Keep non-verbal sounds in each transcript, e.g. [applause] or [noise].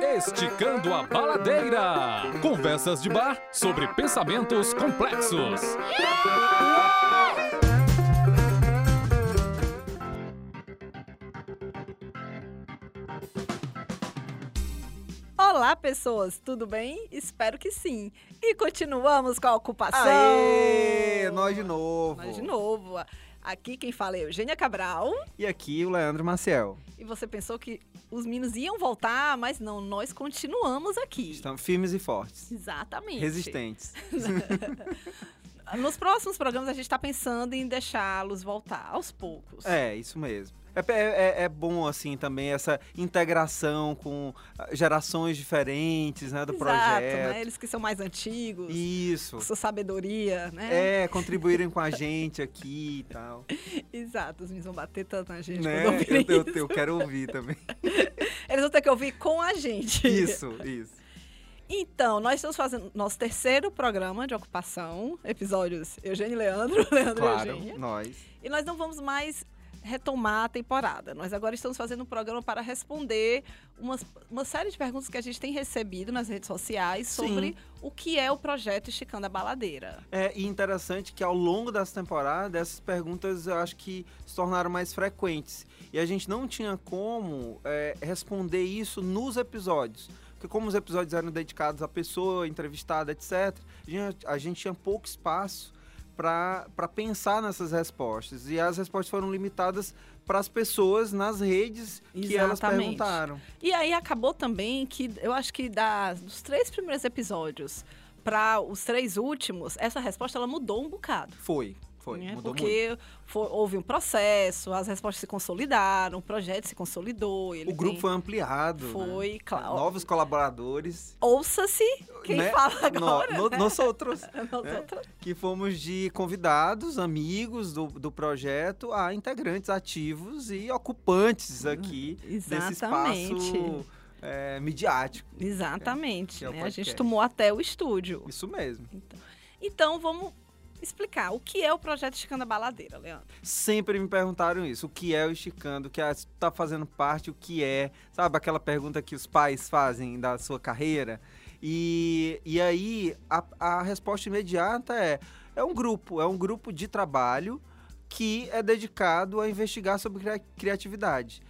Esticando a Baladeira. Conversas de bar sobre pensamentos complexos. Olá, pessoas, tudo bem? Espero que sim. E continuamos com a ocupação. Aê, nós de novo. Nós de novo. Aqui quem fala é Eugênia Cabral. E aqui o Leandro Maciel. E você pensou que os meninos iam voltar, mas não, nós continuamos aqui. Estamos firmes e fortes. Exatamente. Resistentes. [laughs] Nos próximos programas a gente está pensando em deixá-los voltar aos poucos. É, isso mesmo. É, é, é, bom, assim, também essa integração com ah, gerações diferentes, né, do Exato, projeto. Né? Eles que são mais antigos. Isso. Sua sabedoria, né? É, contribuírem com a gente aqui e tal. [laughs] Exato, os meninos vão bater tanto na gente né? eu, eu, eu quero ouvir também. [laughs] Eles vão ter que ouvir com a gente. Isso, isso. Então, nós estamos fazendo nosso terceiro programa de ocupação, episódios Eugênio e Leandro, [laughs] Leandro claro, e Eugênia. nós. E nós não vamos mais retomar a temporada. Nós agora estamos fazendo um programa para responder umas, uma série de perguntas que a gente tem recebido nas redes sociais sobre Sim. o que é o projeto Esticando a Baladeira. É e interessante que ao longo dessa temporada, essas perguntas eu acho que se tornaram mais frequentes. E a gente não tinha como é, responder isso nos episódios. Porque como os episódios eram dedicados à pessoa entrevistada, etc., a gente, a gente tinha pouco espaço para pensar nessas respostas. E as respostas foram limitadas para as pessoas nas redes Exatamente. que elas perguntaram. E aí acabou também que eu acho que das, dos três primeiros episódios para os três últimos, essa resposta ela mudou um bocado. Foi, foi, né? mudou Porque muito. Foi, houve um processo, as respostas se consolidaram, o projeto se consolidou. o grupo tem... foi ampliado. Né? Foi, né? claro. Novos colaboradores. Ouça-se quem né? fala agora. No, no, né? Nós outros. [laughs] né? Que fomos de convidados, amigos do, do projeto, a integrantes ativos e ocupantes aqui desse espaço é, midiático. Exatamente. É, é né? A gente tomou até o estúdio. Isso mesmo. Então, então vamos explicar o que é o projeto Esticando a Baladeira, Leandro. Sempre me perguntaram isso, o que é o Esticando, o que está fazendo parte, o que é, sabe aquela pergunta que os pais fazem da sua carreira? E, e aí a, a resposta imediata é, é um grupo, é um grupo de trabalho que é dedicado a investigar sobre criatividade.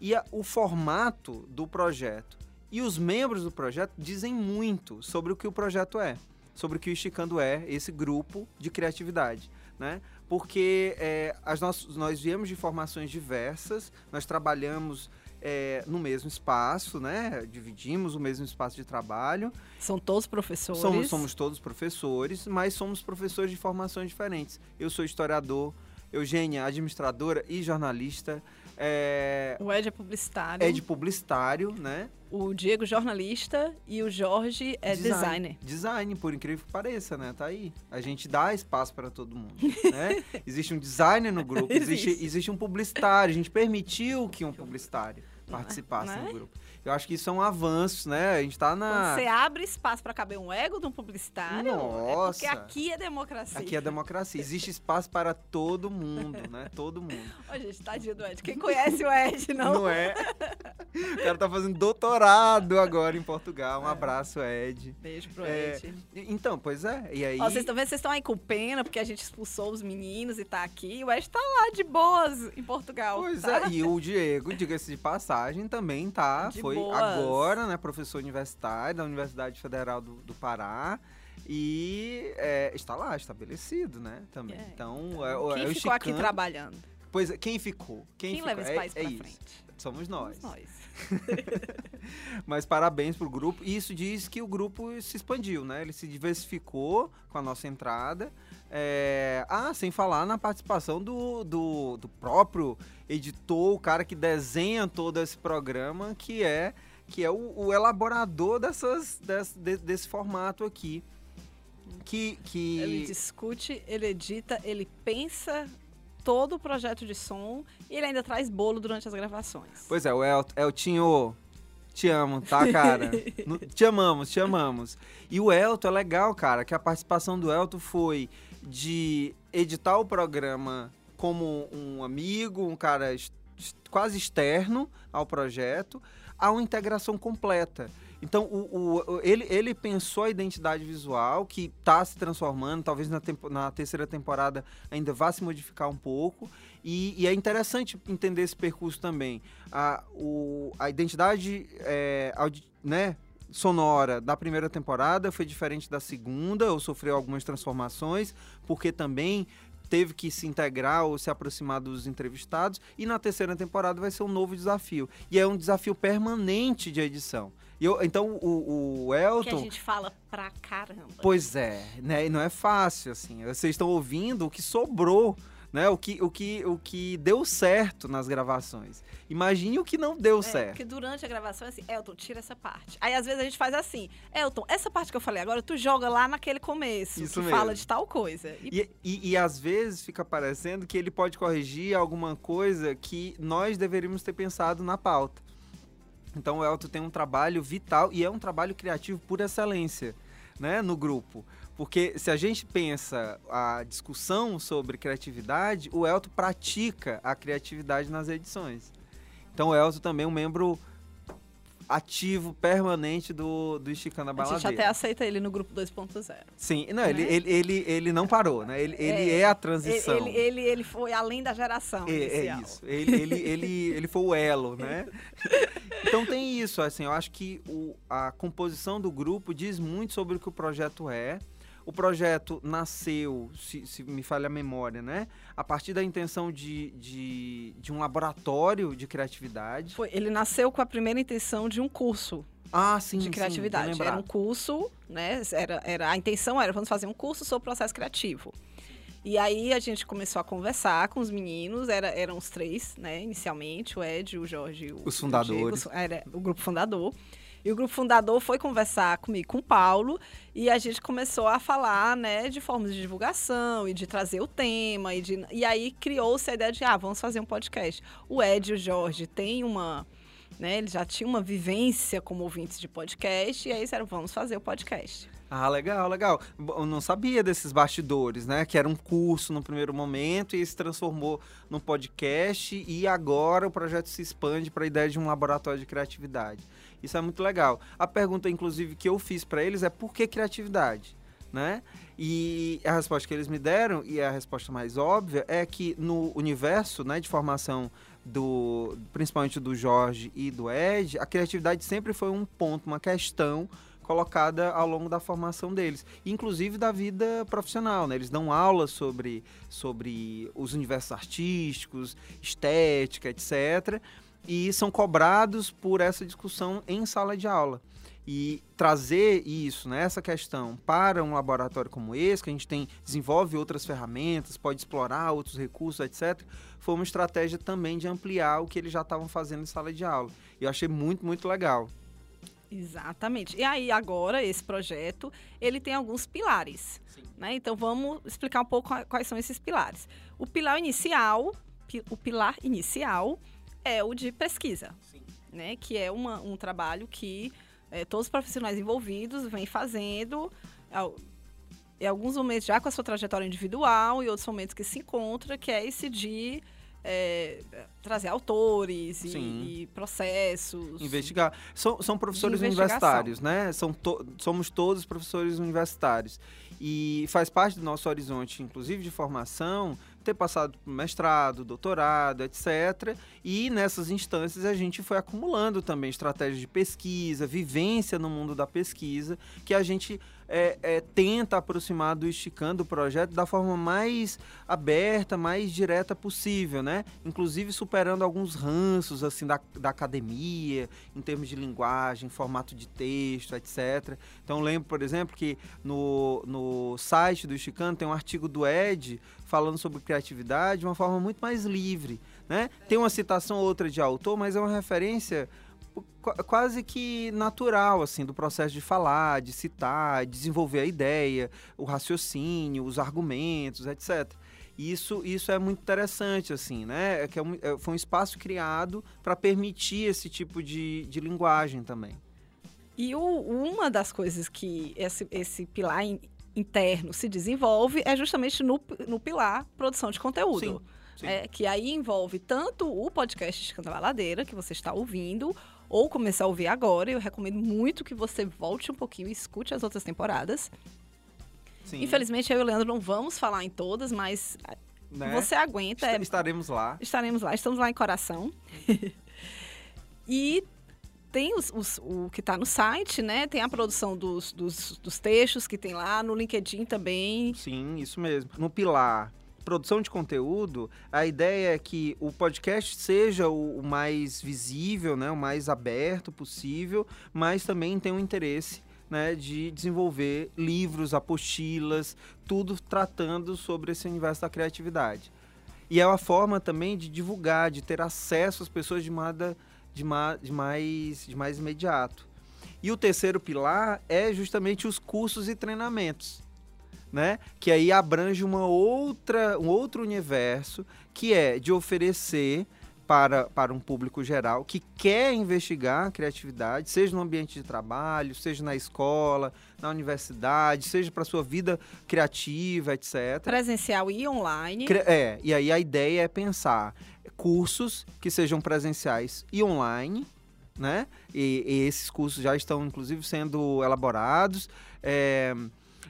E a, o formato do projeto e os membros do projeto dizem muito sobre o que o projeto é sobre o que o Esticando é, esse grupo de criatividade, né? Porque é, as nós, nós viemos de formações diversas, nós trabalhamos é, no mesmo espaço, né? Dividimos o mesmo espaço de trabalho. São todos professores? Somos, somos todos professores, mas somos professores de formações diferentes. Eu sou historiador, Eugênia, administradora e jornalista. É... O Ed é publicitário. Ed publicitário, né? O Diego, jornalista, e o Jorge é design, designer. Design, por incrível que pareça, né? Tá aí. A gente dá espaço para todo mundo, né? [laughs] existe um designer no grupo, existe. existe, um publicitário. A gente permitiu que um publicitário participasse né? no grupo. Eu acho que isso é um avanço, né? A gente tá na. Quando você abre espaço para caber um ego de um publicitário. Nossa. É porque aqui é democracia. Aqui é democracia. Existe espaço para todo mundo, né? Todo mundo. [laughs] Ô, gente, tadinho do Ed. Quem conhece o Ed, não? Não é? [laughs] O cara tá fazendo doutorado agora em Portugal. Um é. abraço, Ed. Beijo pro é... Ed. Então, pois é. E aí. Ó, vocês estão vendo? Vocês estão aí com pena porque a gente expulsou os meninos e tá aqui. O Ed tá lá de boas em Portugal. Pois tá? é. E o Diego, diga-se de passagem, também tá. De foi boas. agora, né? Professor universitário da Universidade Federal do, do Pará. E é, está lá, estabelecido, né? Também. É, então, então, é, quem é ficou aqui trabalhando? Pois é, quem ficou? Quem, quem ficou? leva esse país é, pra é frente? Somos nós. Somos nós. [laughs] Mas parabéns pro grupo. E isso diz que o grupo se expandiu, né? Ele se diversificou com a nossa entrada. É... Ah, sem falar na participação do, do, do, próprio editor, o cara que desenha todo esse programa, que é, que é o, o elaborador dessas, desse, desse formato aqui. Que, que... Ele discute, ele edita, ele pensa todo o projeto de som e ele ainda traz bolo durante as gravações. Pois é, o El, Eltinho, te amo, tá, cara? [laughs] te amamos, te amamos. E o Elton é legal, cara, que a participação do Elton foi de editar o programa como um amigo, um cara quase externo ao projeto, há uma integração completa. Então, o, o, ele, ele pensou a identidade visual, que está se transformando, talvez na, tempo, na terceira temporada ainda vá se modificar um pouco. E, e é interessante entender esse percurso também. A, o, a identidade é, audi, né, sonora da primeira temporada foi diferente da segunda, ou sofreu algumas transformações, porque também teve que se integrar ou se aproximar dos entrevistados. E na terceira temporada vai ser um novo desafio. E é um desafio permanente de edição. Eu, então o, o Elton. Que a gente fala pra caramba. Pois é, né? E não é fácil, assim. Vocês estão ouvindo o que sobrou. Né, o, que, o, que, o que deu certo nas gravações. Imagine o que não deu é, certo. Porque durante a gravação é assim, Elton, tira essa parte. Aí às vezes a gente faz assim, Elton, essa parte que eu falei agora, tu joga lá naquele começo, Isso que mesmo. fala de tal coisa. E... E, e, e às vezes fica parecendo que ele pode corrigir alguma coisa que nós deveríamos ter pensado na pauta. Então o Elton tem um trabalho vital e é um trabalho criativo por excelência, né, no grupo. Porque se a gente pensa a discussão sobre criatividade, o Elton pratica a criatividade nas edições. Então o Elton também é um membro ativo, permanente do, do Esticando a Baladeira. A gente até aceita ele no grupo 2.0. Sim, não, né? ele, ele, ele, ele não parou, né? Ele, ele é, é a transição. Ele, ele, ele foi além da geração é, é isso. Ele, ele, ele, ele foi o elo, né? [laughs] então tem isso, assim, eu acho que o, a composição do grupo diz muito sobre o que o projeto é. O projeto nasceu, se, se, me falha a memória, né? A partir da intenção de, de, de um laboratório de criatividade. Foi, ele nasceu com a primeira intenção de um curso ah, sim, de criatividade. Sim, era um curso, né? Era, era, a intenção era vamos fazer um curso sobre processo criativo. E aí a gente começou a conversar com os meninos, era, eram os três, né? Inicialmente, o Ed, o Jorge, o, os fundadores. O Diego, era o grupo fundador. E o grupo fundador foi conversar comigo, com o Paulo, e a gente começou a falar, né, de formas de divulgação e de trazer o tema. E, de, e aí criou-se a ideia de, ah, vamos fazer um podcast. O Ed e o Jorge têm uma. Né, eles já tinham uma vivência como ouvintes de podcast, e aí disseram, vamos fazer o podcast. Ah, legal, legal. Eu não sabia desses bastidores, né? Que era um curso no primeiro momento e se transformou num podcast e agora o projeto se expande para a ideia de um laboratório de criatividade. Isso é muito legal. A pergunta, inclusive, que eu fiz para eles é por que criatividade? Né? E a resposta que eles me deram, e é a resposta mais óbvia, é que no universo né, de formação do principalmente do Jorge e do Ed, a criatividade sempre foi um ponto, uma questão colocada ao longo da formação deles, inclusive da vida profissional. Né? Eles dão aulas sobre, sobre os universos artísticos, estética, etc e são cobrados por essa discussão em sala de aula. E trazer isso, né, essa questão, para um laboratório como esse, que a gente tem, desenvolve outras ferramentas, pode explorar outros recursos, etc., foi uma estratégia também de ampliar o que eles já estavam fazendo em sala de aula. E eu achei muito, muito legal. Exatamente. E aí, agora, esse projeto, ele tem alguns pilares. Né? Então, vamos explicar um pouco quais são esses pilares. O pilar inicial, o pilar inicial é o de pesquisa, né? Que é uma, um trabalho que é, todos os profissionais envolvidos vêm fazendo em alguns momentos já com a sua trajetória individual e outros momentos que se encontra, que é esse de é, trazer autores e, e, processos. Investigar. São, são professores universitários, né? São to, somos todos professores universitários. E faz parte do nosso horizonte, inclusive de formação, ter passado mestrado, doutorado, etc. E nessas instâncias a gente foi acumulando também estratégias de pesquisa, vivência no mundo da pesquisa, que a gente é, é, tenta aproximar do Esticando o projeto da forma mais aberta, mais direta possível, né? Inclusive superando alguns ranços, assim, da, da academia, em termos de linguagem, formato de texto, etc. Então, lembro, por exemplo, que no, no site do Esticando tem um artigo do Ed falando sobre criatividade de uma forma muito mais livre, né? Tem uma citação ou outra de autor, mas é uma referência quase que natural, assim, do processo de falar, de citar, desenvolver a ideia, o raciocínio, os argumentos, etc. Isso, isso é muito interessante, assim, né? É que é um, é, foi um espaço criado para permitir esse tipo de, de linguagem também. E o, uma das coisas que esse, esse pilar in, interno se desenvolve é justamente no, no pilar produção de conteúdo. Sim, sim. É, que aí envolve tanto o podcast de Baladeira, que você está ouvindo, ou começar a ouvir agora, eu recomendo muito que você volte um pouquinho e escute as outras temporadas. Sim, Infelizmente, eu e o Leandro não vamos falar em todas, mas né? você aguenta. É- Estaremos lá. estaremos lá, estamos lá em coração. [laughs] e tem os, os- o que está no site, né? Tem a produção dos, dos, dos textos que tem lá, no LinkedIn também. Sim, isso mesmo. No pilar produção de conteúdo, a ideia é que o podcast seja o, o mais visível, né, o mais aberto possível, mas também tem um interesse né, de desenvolver livros, apostilas, tudo tratando sobre esse universo da criatividade. E é uma forma também de divulgar, de ter acesso às pessoas de, moda, de, ma, de, mais, de mais imediato. E o terceiro pilar é justamente os cursos e treinamentos né? Que aí abrange uma outra, um outro universo que é de oferecer para, para um público geral que quer investigar a criatividade, seja no ambiente de trabalho, seja na escola, na universidade, seja para sua vida criativa, etc. Presencial e online. É, e aí a ideia é pensar cursos que sejam presenciais e online, né? E, e esses cursos já estão, inclusive, sendo elaborados. é,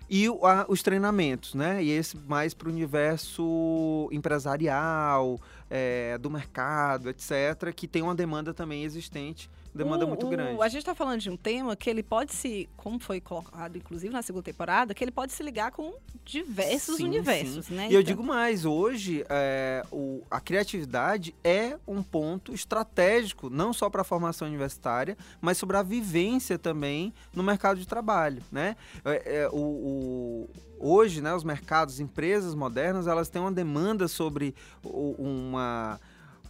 e a- os treinamentos, né? E esse mais para o universo empresarial, é, do mercado, etc., que tem uma demanda também existente, demanda O- muito o- grande. A gente está falando de um tema que ele pode se, como foi colocado inclusive na segunda temporada, que ele pode se ligar com diversos Sim, universos, né? E eu Então- digo mais, hoje é, o- a criatividade é um ponto estratégico, não só para a formação universitária, mas sobre a vivência também no mercado de trabalho, né? É, é, o, hoje, né, os mercados, as empresas modernas, elas têm uma demanda sobre uma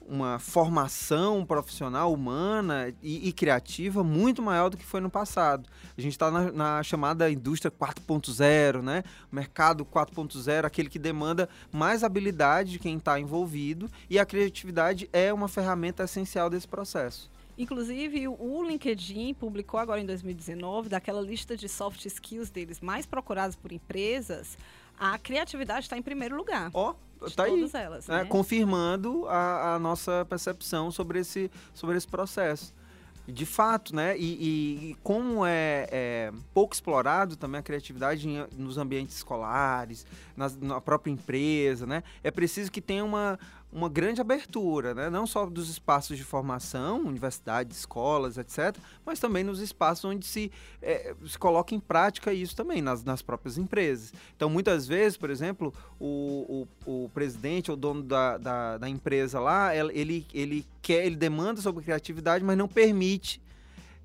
uma formação profissional humana e, e criativa muito maior do que foi no passado. A gente está na, na chamada indústria 4.0, né? O mercado 4.0, aquele que demanda mais habilidade de quem está envolvido e a criatividade é uma ferramenta essencial desse processo. Inclusive, o LinkedIn publicou agora em 2019, daquela lista de soft skills deles mais procurados por empresas, a criatividade está em primeiro lugar. Ó, de tá aí. elas, né, né? confirmando a, a nossa percepção sobre esse, sobre esse processo. De fato, né? E, e- e como é, é pouco explorado também a criatividade em- nos ambientes escolares, nas- na própria empresa, né? É preciso que tenha uma, uma grande abertura, né? Não só dos espaços de formação, universidades, escolas, etc., mas também nos espaços onde se, é, se coloca em prática isso também, nas, nas próprias empresas. Então, muitas vezes, por exemplo, o, o, o presidente ou dono da, da, da empresa lá, el- ele, ele quer, ele demanda sobre criatividade, mas não permite,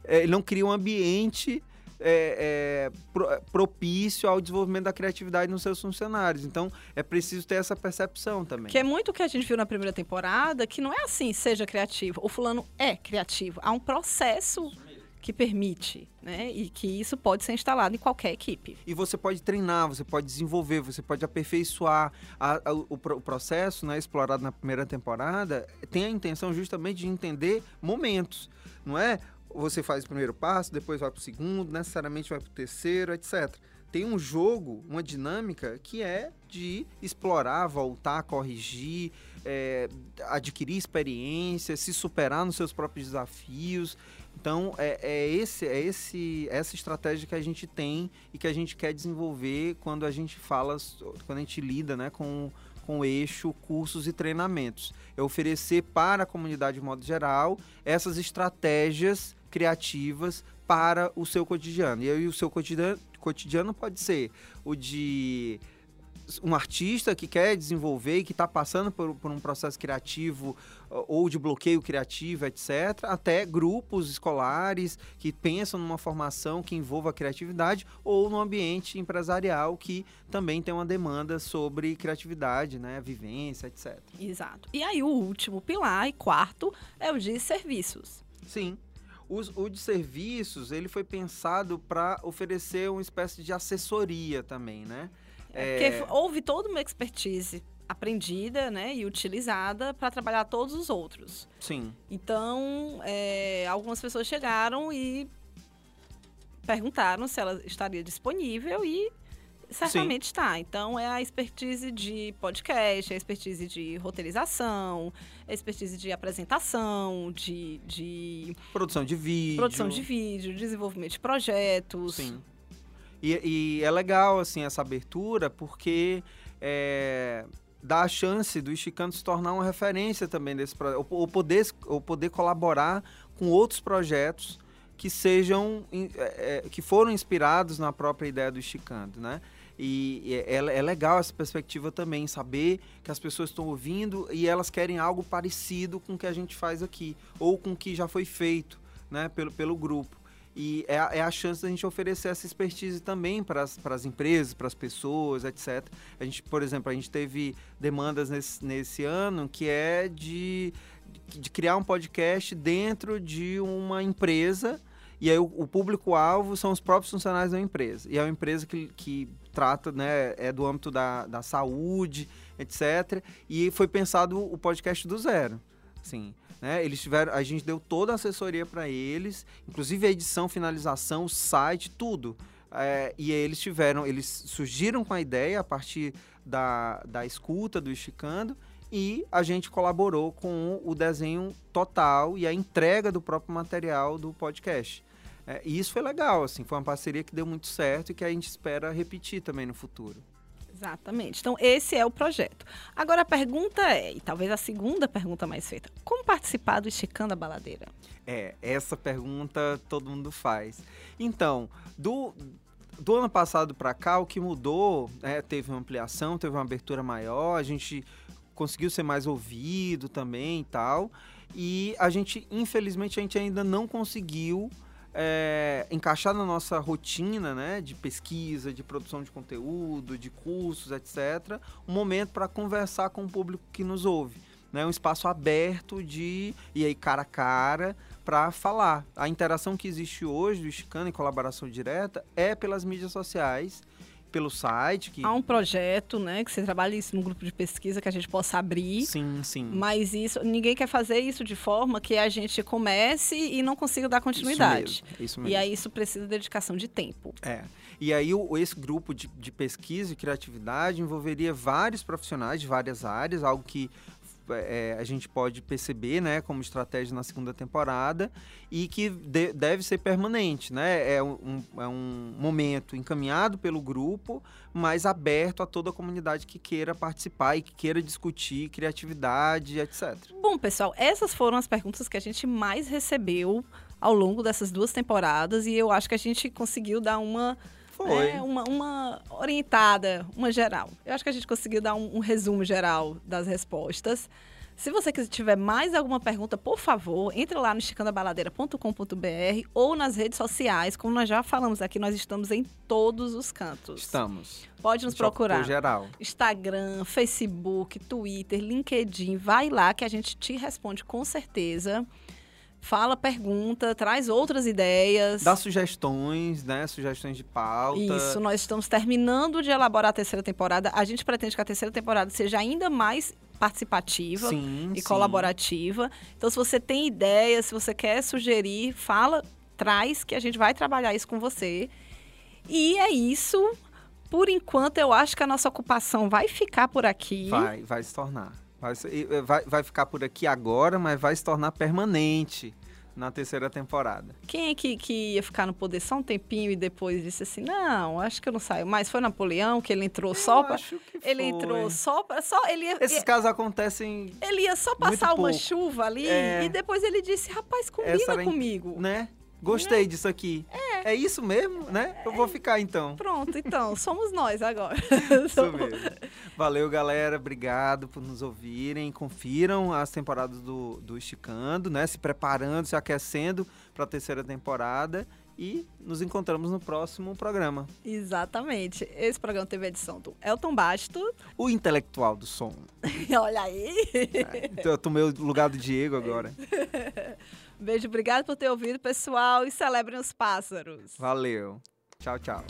é, ele não cria um ambiente é, é, pro- propício ao desenvolvimento da criatividade nos seus funcionários. Então, é preciso ter essa percepção também. Que é muito o que a gente viu na primeira temporada, que não é assim, seja criativo. O fulano é criativo. Há um processo que permite, né? E que isso pode ser instalado em qualquer equipe. E você pode treinar, você pode desenvolver, você pode aperfeiçoar A- a- o, o processo, né, explorado na primeira temporada, tem a intenção justamente de entender momentos, não é? Você faz o primeiro passo, depois vai para o segundo, necessariamente vai para o terceiro, etc. Tem um jogo, uma dinâmica que é de explorar, voltar, corrigir, é, adquirir experiência, se superar nos seus próprios desafios. Então, é, é esse, é esse, essa estratégia que a gente tem e que a gente quer desenvolver quando a gente fala, quando a gente lida né, com, com o eixo cursos e treinamentos. É oferecer para a comunidade de modo geral essas estratégias criativas para o seu cotidiano. E aí o seu cotidiano, cotidiano pode ser o de um artista que quer desenvolver e que está passando por, por um processo criativo ou de bloqueio criativo, etc., até grupos escolares que pensam numa formação que envolva a criatividade ou no ambiente empresarial que também tem uma demanda sobre criatividade, né, vivência, etc. Exato. E aí o último pilar e quarto é o de serviços. Sim. Os- o de serviços, ele foi pensado para oferecer uma espécie de assessoria também, né? É, Porque houve toda uma expertise aprendida né, e utilizada para trabalhar todos os outros. Sim. Então, é, algumas pessoas chegaram e perguntaram se ela estaria disponível e certamente está. Então, é a expertise de podcast, é a expertise de roteirização, é a expertise de apresentação, de, de Produção de vídeo. produção de vídeo, desenvolvimento de projetos. Sim. E, e é legal, assim, essa abertura, porque é, dá a chance do Esticando se tornar uma referência também desse projeto, ou, poder, ou poder colaborar com outros projetos que sejam, é, é, que foram inspirados na própria ideia do Esticando, né? E e é, é legal essa perspectiva também, saber que as pessoas estão ouvindo e elas querem algo parecido com o que a gente faz aqui, ou com o que já foi feito, né, pelo, pelo grupo. E é, a- é a chance da gente oferecer essa expertise também para as empresas, para as pessoas, etc. A gente, por exemplo, a gente teve demandas nesse, nesse ano que é de, de criar um podcast dentro de uma empresa. E aí o, o público-alvo são os próprios funcionários da empresa. E é uma empresa que, que trata, né, é do âmbito da, da saúde, etc. E foi pensado o podcast do zero. Assim, né? Eles tiveram, a gente deu toda a assessoria para eles, inclusive a edição, finalização, o site, tudo. É, e eles tiveram, eles surgiram com a ideia a partir da, da escuta do Esticando e a gente colaborou com o desenho total e a entrega do próprio material do podcast. É, e isso foi legal, assim, foi uma parceria que deu muito certo e que a gente espera repetir também no futuro. Exatamente. Então, esse é o projeto. Agora, a pergunta é, e talvez a segunda pergunta mais feita: como participar do Esticando a Baladeira? É, essa pergunta todo mundo faz. Então, do, do ano passado para cá, o que mudou, né, teve uma ampliação, teve uma abertura maior, a gente conseguiu ser mais ouvido também e tal. E a gente, infelizmente, a gente ainda não conseguiu é, encaixar na nossa rotina, né, de pesquisa, de produção de conteúdo, de cursos, etc., um momento para conversar com o público que nos ouve, né, um espaço aberto de e aí cara a cara para falar. A interação que existe hoje do Esticando em colaboração direta é pelas mídias sociais, pelo site que Há um projeto, né, que você trabalha isso no grupo de pesquisa que a gente possa abrir. sim, sim. Mas isso, ninguém quer fazer isso de forma que a gente comece e não consiga dar continuidade. Isso mesmo, isso E mesmo. aí isso precisa de dedicação de tempo. É. E aí o, esse grupo de, de pesquisa e criatividade envolveria vários profissionais de várias áreas, algo que é, a gente pode perceber, né, como estratégia na segunda temporada e que de- deve ser permanente, né? É um, é um momento encaminhado pelo grupo, mas aberto a toda a comunidade que queira participar e que queira discutir criatividade, etc. Bom, pessoal, essas foram as perguntas que a gente mais recebeu ao longo dessas duas temporadas e eu acho que a gente conseguiu dar uma Foi. né, uma, uma orientada, uma geral. Eu acho que a gente conseguiu dar um, um resumo geral das respostas. Se você quiser- tiver mais alguma pergunta, por favor, entre lá no esticandabaladeira.com.br ou nas redes sociais. Como nós já falamos aqui, nós estamos em todos os cantos. Estamos. Pode nos procurar. geral. Instagram, Facebook, Twitter, LinkedIn, vai lá que a gente te responde com certeza. Fala, pergunta, traz outras ideias. Dá sugestões, né? Sugestões de pauta. Isso, nós estamos terminando de elaborar a terceira temporada. A gente pretende que a terceira temporada seja ainda mais participativa Sim, e sim. colaborativa. Então, se você tem ideias, se você quer sugerir, fala, traz, que a gente vai trabalhar isso com você. E é isso. Por enquanto, eu acho que a nossa ocupação vai ficar por aqui. Vai, vai se tornar. Vai, vai, vai ficar por aqui agora, mas vai se tornar permanente na terceira temporada. Quem é que, que ia ficar no poder só um tempinho e depois disse assim: não, acho que eu não saio mais. Foi Napoleão que ele entrou só Eu pra. acho que Ele entrou só para. Só, ele, ia, Esses casos acontecem, ele ia só passar uma pouco. chuva ali É. e depois ele disse: rapaz, combina era comigo. né? Gostei disso aqui. É. isso mesmo, né? Eu vou ficar então. Pronto, então, [laughs] somos nós agora. Isso mesmo. Valeu, galera. Obrigado por nos ouvirem. Confiram as temporadas do, do Esticando, né? Se preparando, se aquecendo para a terceira temporada. E nos encontramos no próximo programa. Exatamente. Esse programa teve a edição do Elton Basto. O intelectual do som. [laughs] Olha aí. Então, Eu tomei o lugar do Diego agora. [laughs] Beijo, obrigado por ter ouvido, pessoal. E celebrem os pássaros. Valeu. Tchau, tchau.